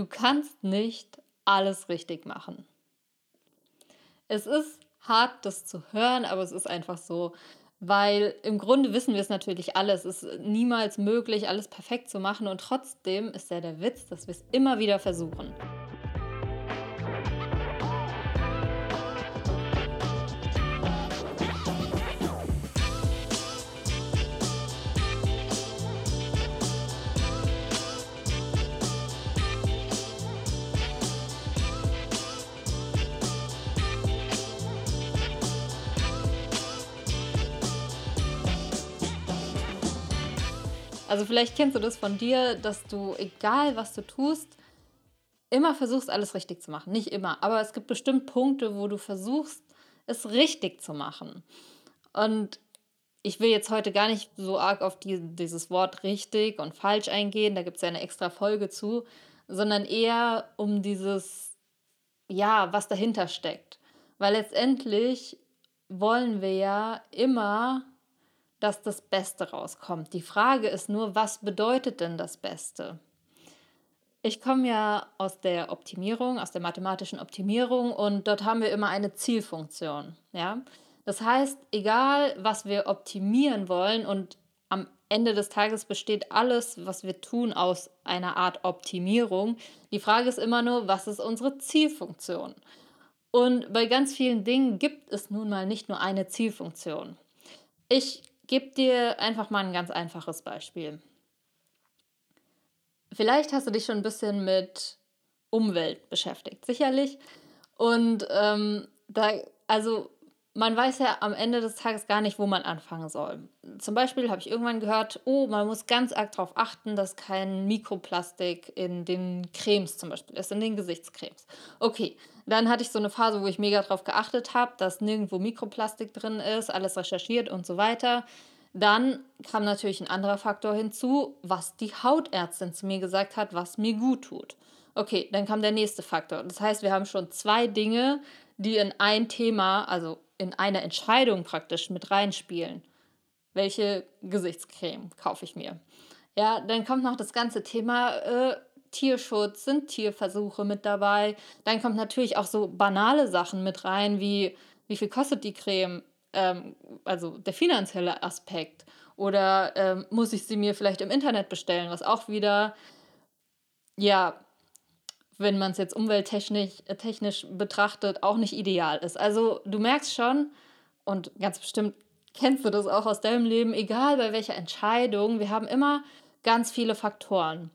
du kannst nicht alles richtig machen. Es ist hart, das zu hören, aber es ist einfach so, weil im Grunde wissen wir es natürlich alle. Es ist niemals möglich, alles perfekt zu machen und trotzdem ist ja der Witz, dass wir es immer wieder versuchen. Also vielleicht kennst du das von dir, dass du, egal was du tust, immer versuchst, alles richtig zu machen. Nicht immer, aber es gibt bestimmt Punkte, wo du versuchst, es richtig zu machen. Und ich will jetzt heute gar nicht so arg auf die, dieses Wort richtig und falsch eingehen, da gibt es ja eine extra Folge zu, sondern eher um dieses, ja, was dahinter steckt. Weil letztendlich wollen wir ja immer dass das Beste rauskommt. Die Frage ist nur, was bedeutet denn das Beste? Ich komme ja aus der Optimierung, aus der mathematischen Optimierung und dort haben wir immer eine Zielfunktion. Ja? Das heißt, egal was wir optimieren wollen und am Ende des Tages besteht alles, was wir tun, aus einer Art Optimierung. Die Frage ist immer nur, was ist unsere Zielfunktion? Und bei ganz vielen Dingen gibt es nun mal nicht nur eine Zielfunktion. Ich gebe dir einfach mal ein ganz einfaches Beispiel. Vielleicht hast du dich schon ein bisschen mit Umwelt beschäftigt, sicherlich. Und ähm, da, also man weiß ja am Ende des Tages gar nicht, wo man anfangen soll. Zum Beispiel habe ich irgendwann gehört, oh, man muss ganz arg darauf achten, dass kein Mikroplastik in den Cremes zum Beispiel ist, in den Gesichtscremes. Okay, dann hatte ich so eine Phase, wo ich mega darauf geachtet habe, dass nirgendwo Mikroplastik drin ist, alles recherchiert und so weiter. Dann kam natürlich ein anderer Faktor hinzu, was die Hautärztin zu mir gesagt hat, was mir gut tut. Okay, dann kam der nächste Faktor. Das heißt, wir haben schon zwei Dinge, die in ein Thema, also in eine Entscheidung praktisch mit reinspielen. Welche Gesichtscreme kaufe ich mir? Ja, dann kommt noch das ganze Thema äh, Tierschutz, sind Tierversuche mit dabei. Dann kommt natürlich auch so banale Sachen mit rein, wie wie viel kostet die Creme? Ähm, also der finanzielle Aspekt. Oder ähm, muss ich sie mir vielleicht im Internet bestellen, was auch wieder, ja, wenn man es jetzt umwelttechnisch äh, technisch betrachtet, auch nicht ideal ist. Also du merkst schon, und ganz bestimmt kennst du das auch aus deinem Leben, egal bei welcher Entscheidung, wir haben immer ganz viele Faktoren.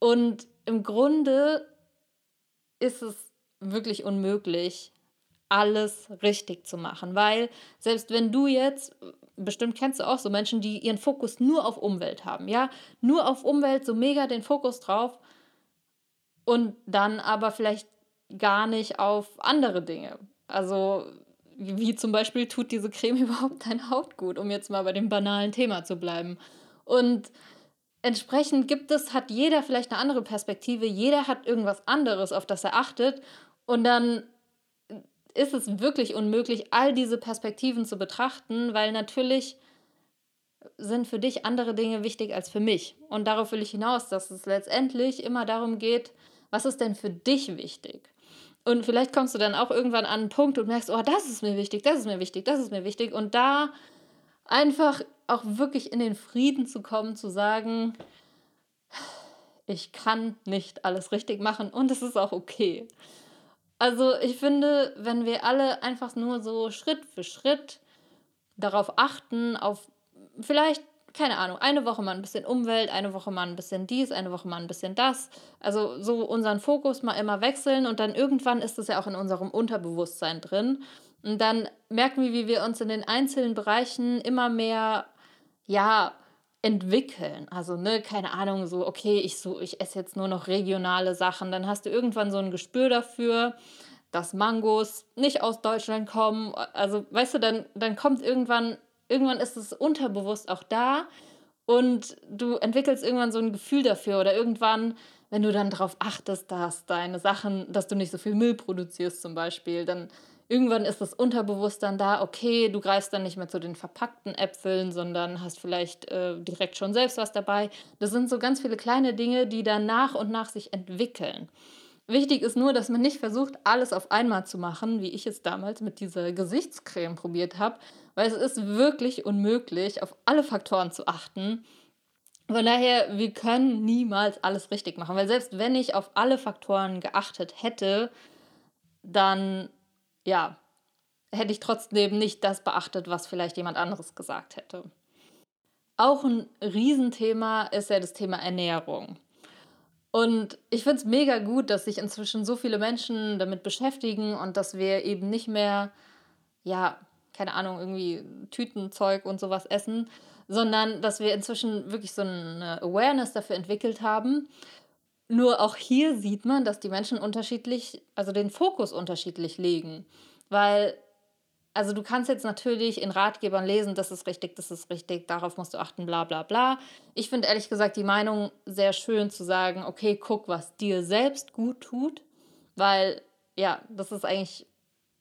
Und im Grunde ist es wirklich unmöglich, alles richtig zu machen, weil selbst wenn du jetzt, bestimmt kennst du auch so Menschen, die ihren Fokus nur auf Umwelt haben, ja, nur auf Umwelt, so mega den Fokus drauf und dann aber vielleicht gar nicht auf andere Dinge. Also wie zum Beispiel tut diese Creme überhaupt deine Haut gut, um jetzt mal bei dem banalen Thema zu bleiben. Und entsprechend gibt es, hat jeder vielleicht eine andere Perspektive, jeder hat irgendwas anderes, auf das er achtet. Und dann ist es wirklich unmöglich, all diese Perspektiven zu betrachten, weil natürlich sind für dich andere Dinge wichtig als für mich. Und darauf will ich hinaus, dass es letztendlich immer darum geht, was ist denn für dich wichtig? Und vielleicht kommst du dann auch irgendwann an einen Punkt und merkst, oh, das ist mir wichtig, das ist mir wichtig, das ist mir wichtig. Und da einfach auch wirklich in den Frieden zu kommen, zu sagen, ich kann nicht alles richtig machen und es ist auch okay. Also ich finde, wenn wir alle einfach nur so Schritt für Schritt darauf achten, auf vielleicht, keine Ahnung, eine Woche mal ein bisschen Umwelt, eine Woche mal ein bisschen dies, eine Woche mal ein bisschen das. Also so unseren Fokus mal immer wechseln und dann irgendwann ist es ja auch in unserem Unterbewusstsein drin. Und dann merken wir, wie wir uns in den einzelnen Bereichen immer mehr, ja, entwickeln. Also, ne, keine Ahnung, so, okay, ich, so, ich esse jetzt nur noch regionale Sachen. Dann hast du irgendwann so ein Gespür dafür, dass Mangos nicht aus Deutschland kommen. Also, weißt du, dann, dann kommt irgendwann, irgendwann ist es unterbewusst auch da und du entwickelst irgendwann so ein Gefühl dafür oder irgendwann, wenn du dann darauf achtest, dass deine Sachen, dass du nicht so viel Müll produzierst zum Beispiel, dann irgendwann ist das Unterbewusstsein da, okay, du greifst dann nicht mehr zu den verpackten Äpfeln, sondern hast vielleicht äh, direkt schon selbst was dabei. Das sind so ganz viele kleine Dinge, die dann nach und nach sich entwickeln. Wichtig ist nur, dass man nicht versucht, alles auf einmal zu machen, wie ich es damals mit dieser Gesichtscreme probiert habe, weil es ist wirklich unmöglich, auf alle Faktoren zu achten. Von daher, wir können niemals alles richtig machen, weil selbst wenn ich auf alle Faktoren geachtet hätte, dann ja, hätte ich trotzdem nicht das beachtet, was vielleicht jemand anderes gesagt hätte. Auch ein Riesenthema ist ja das Thema Ernährung. Und ich finde es mega gut, dass sich inzwischen so viele Menschen damit beschäftigen und dass wir eben nicht mehr, ja, keine Ahnung, irgendwie Tütenzeug und sowas essen, sondern dass wir inzwischen wirklich so eine Awareness dafür entwickelt haben nur auch hier sieht man, dass die Menschen unterschiedlich, also den Fokus unterschiedlich legen. Weil, also du kannst jetzt natürlich in Ratgebern lesen, das ist richtig, das ist richtig, darauf musst du achten, bla bla bla. Ich finde ehrlich gesagt die Meinung sehr schön zu sagen, okay, guck, was dir selbst gut tut. Weil, ja, das ist eigentlich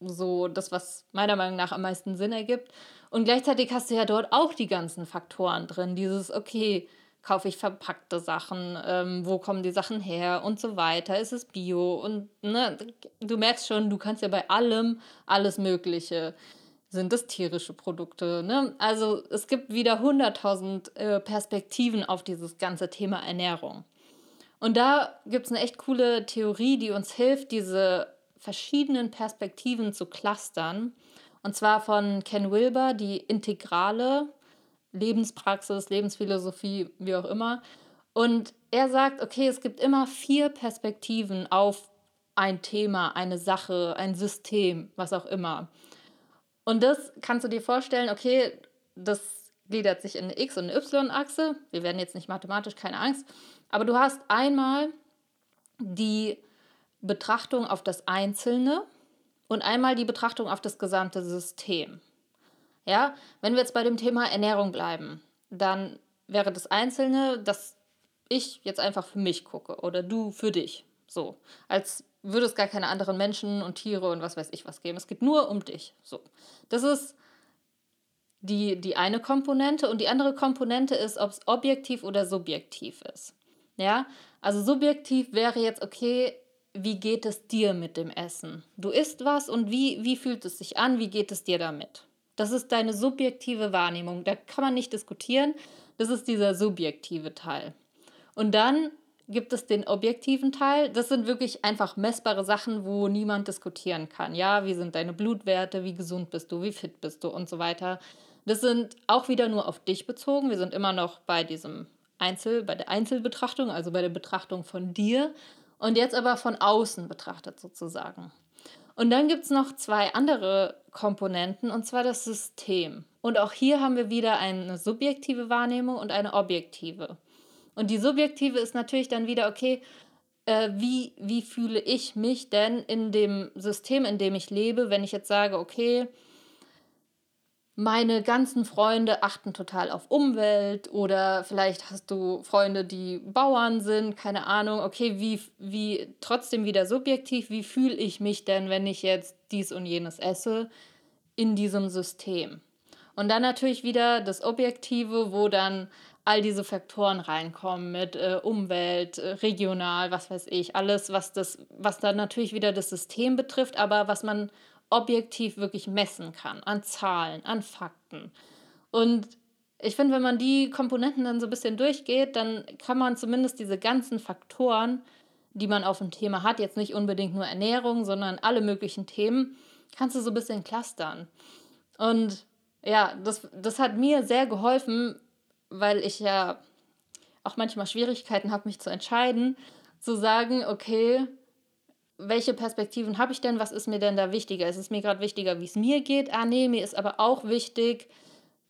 so das, was meiner Meinung nach am meisten Sinn ergibt. Und gleichzeitig hast du ja dort auch die ganzen Faktoren drin. Dieses, okay, kaufe ich verpackte Sachen, ähm, wo kommen die Sachen her und so weiter, ist es bio und ne, du merkst schon, du kannst ja bei allem alles Mögliche. Sind es tierische Produkte? Ne? Also es gibt wieder 100.000 äh, Perspektiven auf dieses ganze Thema Ernährung. Und da gibt es eine echt coole Theorie, die uns hilft, diese verschiedenen Perspektiven zu clustern. Und zwar von Ken Wilber, die integrale Lebenspraxis, Lebensphilosophie, wie auch immer. Und er sagt, okay, es gibt immer vier Perspektiven auf ein Thema, eine Sache, ein System, was auch immer. Und das kannst du dir vorstellen, okay, das gliedert sich in eine X- und eine Y-Achse. Wir werden jetzt nicht mathematisch, keine Angst. Aber du hast einmal die Betrachtung auf das Einzelne und einmal die Betrachtung auf das gesamte System. Ja, wenn wir jetzt bei dem Thema Ernährung bleiben, dann wäre das Einzelne, dass ich jetzt einfach für mich gucke oder du für dich. So, als würde es gar keine anderen Menschen und Tiere und was weiß ich was geben. Es geht nur um dich. So, das ist die, die eine Komponente und die andere Komponente ist, ob es objektiv oder subjektiv ist. Ja, also subjektiv wäre jetzt, okay, wie geht es dir mit dem Essen? Du isst was und wie, wie fühlt es sich an? Wie geht es dir damit? Das ist deine subjektive Wahrnehmung. Da kann man nicht diskutieren. Das ist dieser subjektive Teil. Und dann gibt es den objektiven Teil. Das sind wirklich einfach messbare Sachen, wo niemand diskutieren kann. Ja, wie sind deine Blutwerte, wie gesund bist du, wie fit bist du und so weiter. Das sind auch wieder nur auf dich bezogen. Wir sind immer noch bei diesem Einzel, bei der Einzelbetrachtung, also bei der Betrachtung von dir und jetzt aber von außen betrachtet sozusagen. Und dann gibt es noch zwei andere Komponenten, und zwar das System. Und auch hier haben wir wieder eine subjektive Wahrnehmung und eine objektive. Und die subjektive ist natürlich dann wieder, okay, äh, wie, wie fühle ich mich denn in dem System, in dem ich lebe, wenn ich jetzt sage, okay, meine ganzen Freunde achten total auf Umwelt oder vielleicht hast du Freunde, die Bauern sind, keine Ahnung. Okay, wie, wie trotzdem wieder subjektiv, wie fühle ich mich denn, wenn ich jetzt dies und jenes esse in diesem System? Und dann natürlich wieder das Objektive, wo dann all diese Faktoren reinkommen mit äh, Umwelt, äh, regional, was weiß ich, alles, was das, was dann natürlich wieder das System betrifft, aber was man objektiv wirklich messen kann, an Zahlen, an Fakten. Und ich finde, wenn man die Komponenten dann so ein bisschen durchgeht, dann kann man zumindest diese ganzen Faktoren, die man auf dem Thema hat, jetzt nicht unbedingt nur Ernährung, sondern alle möglichen Themen, kannst du so ein bisschen clustern. Und ja, das, das hat mir sehr geholfen, weil ich ja auch manchmal Schwierigkeiten habe, mich zu entscheiden, zu sagen, okay, welche Perspektiven habe ich denn? Was ist mir denn da wichtiger? Ist es mir gerade wichtiger, wie es mir geht? Ah, nee, mir ist aber auch wichtig,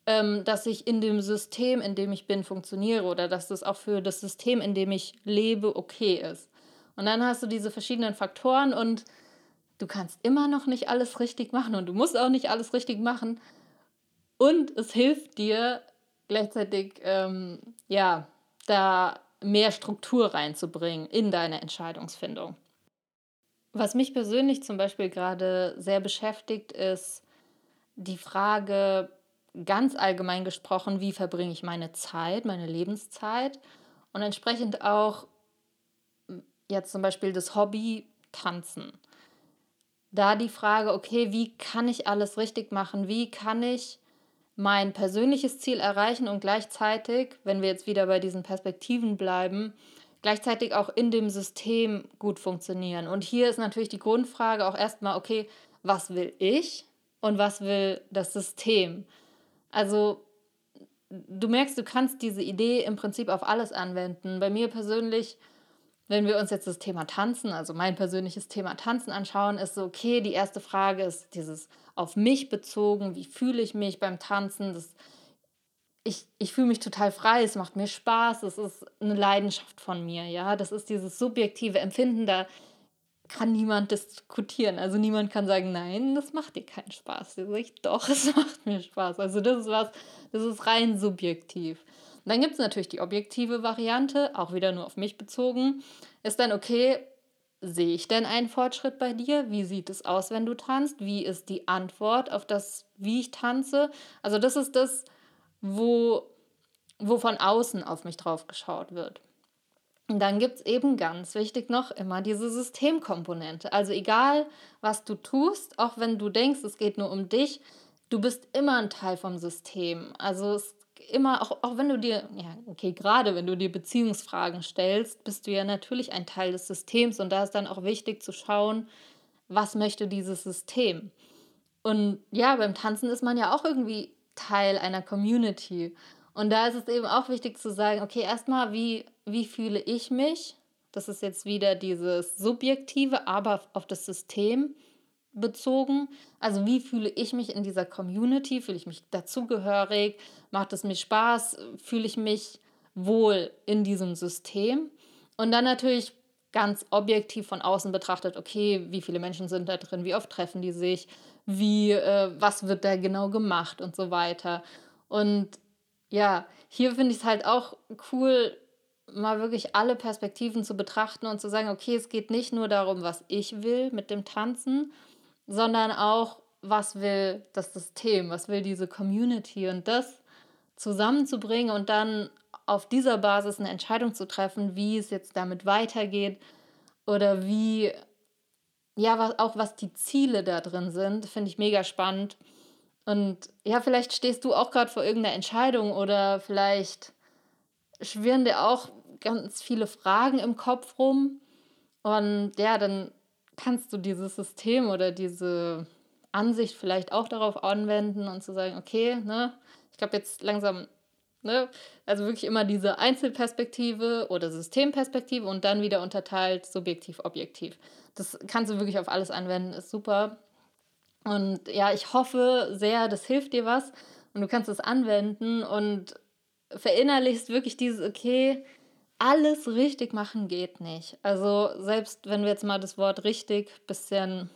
ähm, dass ich in dem System, in dem ich bin, funktioniere oder dass das auch für das System, in dem ich lebe, okay ist. Und dann hast du diese verschiedenen Faktoren und du kannst immer noch nicht alles richtig machen und du musst auch nicht alles richtig machen. Und es hilft dir gleichzeitig, ähm, ja, da mehr Struktur reinzubringen in deine Entscheidungsfindung. Was mich persönlich zum Beispiel gerade sehr beschäftigt, ist die Frage, ganz allgemein gesprochen, wie verbringe ich meine Zeit, meine Lebenszeit und entsprechend auch jetzt zum Beispiel das Hobby Tanzen. Da die Frage, okay, wie kann ich alles richtig machen? Wie kann ich mein persönliches Ziel erreichen und gleichzeitig, wenn wir jetzt wieder bei diesen Perspektiven bleiben, gleichzeitig auch in dem System gut funktionieren. Und hier ist natürlich die Grundfrage auch erstmal, okay, was will ich und was will das System? Also du merkst, du kannst diese Idee im Prinzip auf alles anwenden. Bei mir persönlich, wenn wir uns jetzt das Thema Tanzen, also mein persönliches Thema Tanzen anschauen, ist so, okay, die erste Frage ist dieses auf mich bezogen, wie fühle ich mich beim Tanzen? Das, ich, ich fühle mich total frei, es macht mir Spaß, es ist eine Leidenschaft von mir, ja. Das ist dieses subjektive Empfinden, da kann niemand diskutieren. Also niemand kann sagen, nein, das macht dir keinen Spaß. Ich, doch, es macht mir Spaß. Also das ist was, das ist rein subjektiv. Dann gibt es natürlich die objektive Variante, auch wieder nur auf mich bezogen. Ist dann okay, sehe ich denn einen Fortschritt bei dir? Wie sieht es aus, wenn du tanzt? Wie ist die Antwort auf das, wie ich tanze? Also das ist das, wo, wo von außen auf mich drauf geschaut wird. Und dann gibt es eben ganz wichtig noch immer diese Systemkomponente. Also egal, was du tust, auch wenn du denkst, es geht nur um dich, du bist immer ein Teil vom System. Also es immer, auch, auch wenn du dir, ja, okay, gerade wenn du dir Beziehungsfragen stellst, bist du ja natürlich ein Teil des Systems und da ist dann auch wichtig zu schauen, was möchte dieses System. Und ja, beim Tanzen ist man ja auch irgendwie Teil einer Community. Und da ist es eben auch wichtig zu sagen, okay, erstmal, wie, wie fühle ich mich? Das ist jetzt wieder dieses Subjektive, aber auf das System bezogen. Also wie fühle ich mich in dieser Community? Fühle ich mich dazugehörig? Macht es mir Spaß? Fühle ich mich wohl in diesem System? Und dann natürlich ganz objektiv von außen betrachtet, okay, wie viele Menschen sind da drin? Wie oft treffen die sich? Wie, äh, was wird da genau gemacht und so weiter? Und ja, hier finde ich es halt auch cool, mal wirklich alle Perspektiven zu betrachten und zu sagen, okay, es geht nicht nur darum, was ich will mit dem Tanzen, sondern auch, was will das System, was will diese Community und das zusammenzubringen und dann auf dieser Basis eine Entscheidung zu treffen, wie es jetzt damit weitergeht oder wie, ja, was, auch was die Ziele da drin sind, finde ich mega spannend. Und ja, vielleicht stehst du auch gerade vor irgendeiner Entscheidung oder vielleicht schwirren dir auch ganz viele Fragen im Kopf rum. Und ja, dann kannst du dieses System oder diese Ansicht vielleicht auch darauf anwenden und zu sagen, okay, ne, ich glaube jetzt langsam, ne, also wirklich immer diese Einzelperspektive oder Systemperspektive und dann wieder unterteilt subjektiv, objektiv. Das kannst du wirklich auf alles anwenden, ist super. Und ja, ich hoffe sehr, das hilft dir was und du kannst es anwenden und verinnerlichst wirklich dieses, okay, alles richtig machen geht nicht. Also selbst wenn wir jetzt mal das Wort richtig bisschen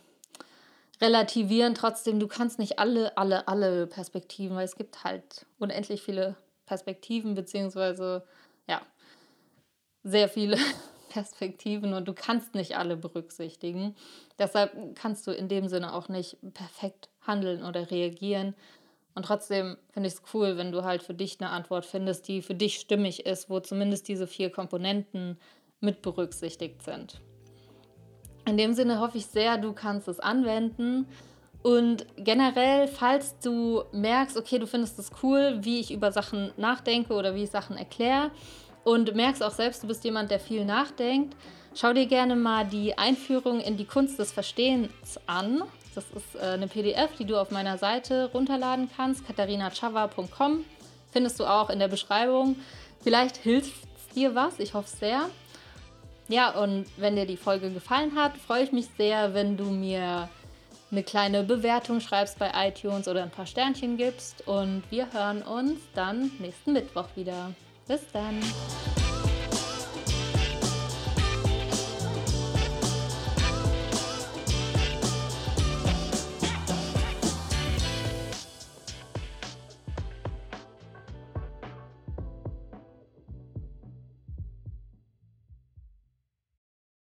relativieren, trotzdem, du kannst nicht alle, alle, alle Perspektiven, weil es gibt halt unendlich viele Perspektiven, beziehungsweise ja, sehr viele Perspektiven und du kannst nicht alle berücksichtigen. Deshalb kannst du in dem Sinne auch nicht perfekt handeln oder reagieren. Und trotzdem finde ich es cool, wenn du halt für dich eine Antwort findest, die für dich stimmig ist, wo zumindest diese vier Komponenten mit berücksichtigt sind. In dem Sinne hoffe ich sehr, du kannst es anwenden. Und generell, falls du merkst, okay, du findest es cool, wie ich über Sachen nachdenke oder wie ich Sachen erkläre, und merkst auch selbst, du bist jemand, der viel nachdenkt, schau dir gerne mal die Einführung in die Kunst des Verstehens an. Das ist äh, eine PDF, die du auf meiner Seite runterladen kannst, katharinachava.com. Findest du auch in der Beschreibung. Vielleicht hilft es dir was, ich hoffe sehr. Ja, und wenn dir die Folge gefallen hat, freue ich mich sehr, wenn du mir eine kleine Bewertung schreibst bei iTunes oder ein paar Sternchen gibst. Und wir hören uns dann nächsten Mittwoch wieder. Bis dann.